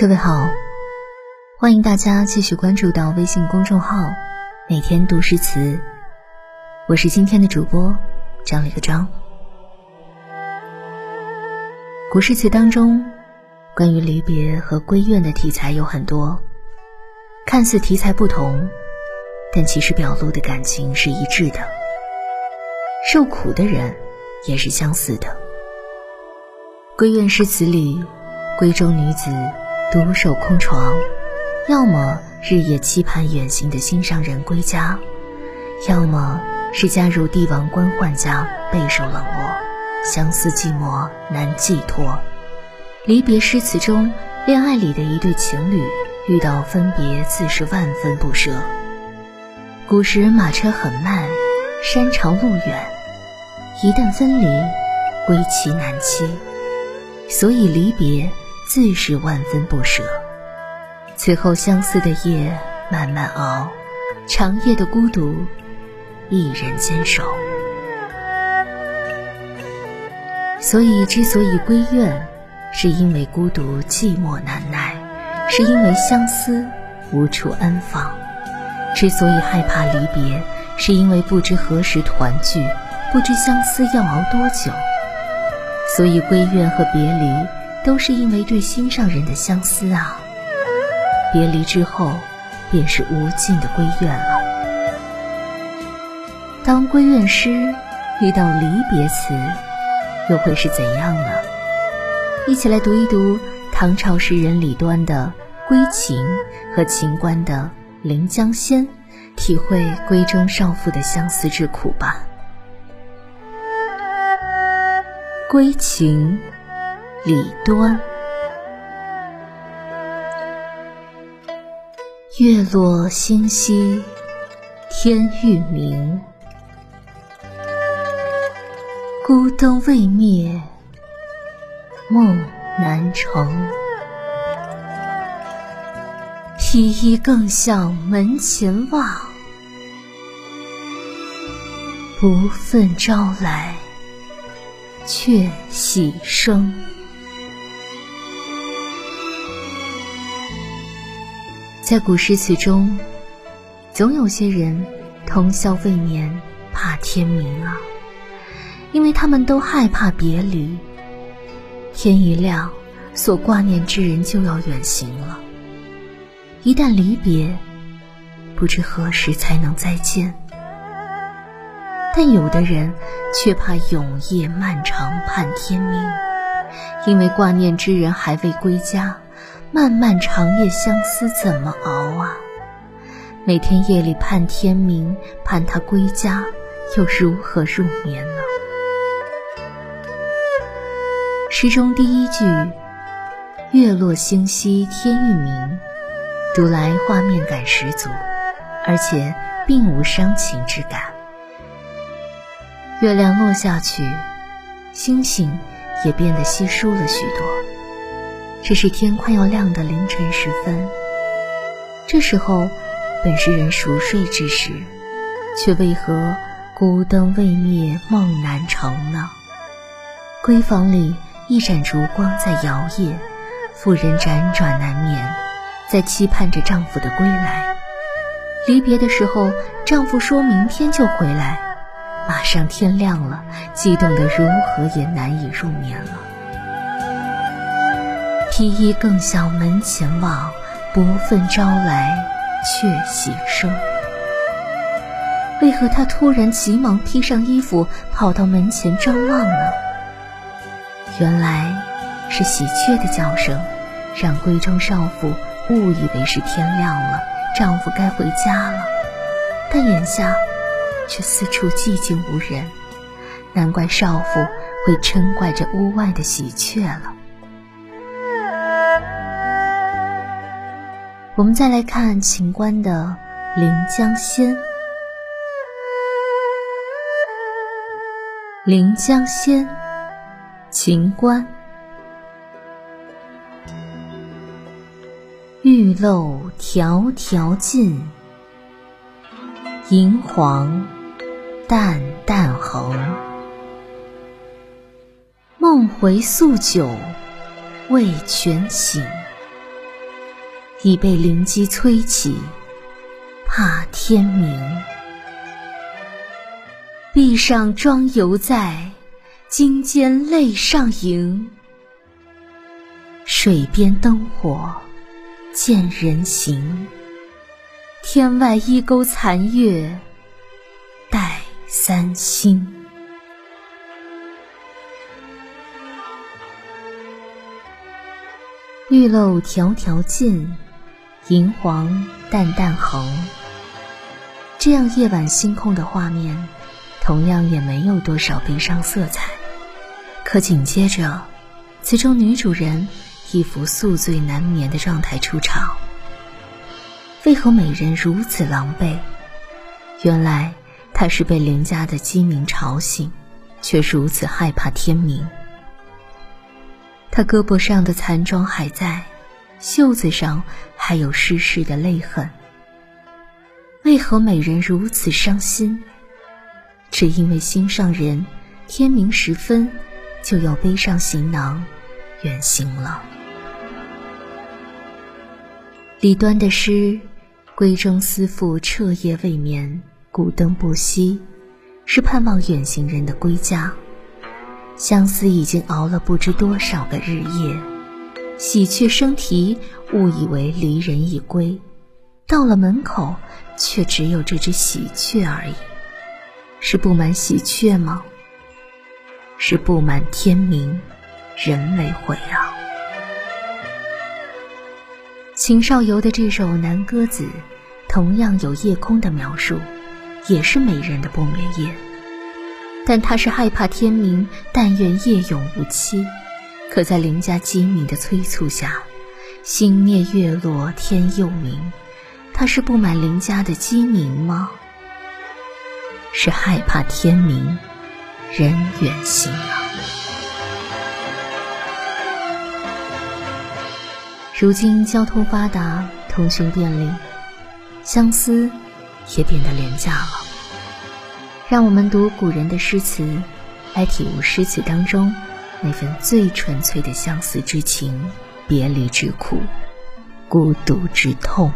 各位好，欢迎大家继续关注到微信公众号“每天读诗词”，我是今天的主播张了一个张。古诗词当中，关于离别和归怨的题材有很多，看似题材不同，但其实表露的感情是一致的。受苦的人也是相似的。归怨诗词里，闺中女子。独守空床，要么日夜期盼远行的心上人归家，要么是嫁入帝王官宦家，备受冷落，相思寂寞难寄托。离别诗词中，恋爱里的一对情侣遇到分别，自是万分不舍。古时马车很慢，山长路远，一旦分离，归期难期，所以离别。自是万分不舍，此后相思的夜慢慢熬，长夜的孤独一人坚守。所以，之所以归怨，是因为孤独寂寞难耐，是因为相思无处安放；之所以害怕离别，是因为不知何时团聚，不知相思要熬多久。所以，归怨和别离。都是因为对心上人的相思啊！别离之后，便是无尽的归怨了。当归怨诗遇到离别词，又会是怎样呢？一起来读一读唐朝诗人李端的《归情》和秦观的《临江仙》，体会闺中少妇的相思之苦吧。《归情》李端，月落星稀，天欲明。孤灯未灭，梦难成。披衣更向门前望，不忿朝来却喜声。在古诗词中，总有些人通宵未眠，怕天明啊，因为他们都害怕别离。天一亮，所挂念之人就要远行了。一旦离别，不知何时才能再见。但有的人却怕永夜漫长，盼天明，因为挂念之人还未归家。漫漫长夜，相思怎么熬啊？每天夜里盼天明，盼他归家，又如何入眠呢？诗中第一句“月落星稀，天欲明”，读来画面感十足，而且并无伤情之感。月亮落下去，星星也变得稀疏了许多。这是天快要亮的凌晨时分，这时候本是人熟睡之时，却为何孤灯未灭梦难成呢？闺房里一盏烛光在摇曳，妇人辗转难眠，在期盼着丈夫的归来。离别的时候，丈夫说明天就回来，马上天亮了，激动得如何也难以入眠了。披衣更向门前望，不忿朝来却喜声。为何他突然急忙披上衣服，跑到门前张望呢？原来是喜鹊的叫声，让闺中少妇误以为是天亮了，丈夫该回家了。但眼下却四处寂静无人，难怪少妇会嗔怪这屋外的喜鹊了。我们再来看秦观的《临江仙》。《临江仙》，秦观。玉漏迢迢尽，银黄淡淡横。梦回宿酒未全醒。已被灵机催起，怕天明。壁上妆犹在，金间泪上盈。水边灯火见人行，天外一钩残月待三星。玉漏迢迢尽，银黄淡淡横。这样夜晚星空的画面，同样也没有多少悲伤色彩。可紧接着，词中女主人一副宿醉难眠的状态出场。为何美人如此狼狈？原来她是被邻家的鸡鸣吵醒，却如此害怕天明。他胳膊上的残妆还在，袖子上还有湿湿的泪痕。为何美人如此伤心？只因为心上人天明时分就要背上行囊远行了。李端的诗“闺中思妇彻夜未眠，古灯不熄”，是盼望远行人的归家。相思已经熬了不知多少个日夜，喜鹊声啼，误以为离人已归，到了门口，却只有这只喜鹊而已。是布满喜鹊吗？是布满天明，人为毁啊！秦少游的这首《南歌子》，同样有夜空的描述，也是美人的不眠夜。但他是害怕天明，但愿夜永无期。可在邻家鸡鸣的催促下，星灭月落天又明。他是不满邻家的鸡鸣吗？是害怕天明，人远行啊。如今交通发达，通讯便利，相思也变得廉价了。让我们读古人的诗词，来体悟诗词当中那份最纯粹的相思之情、别离之苦、孤独之痛。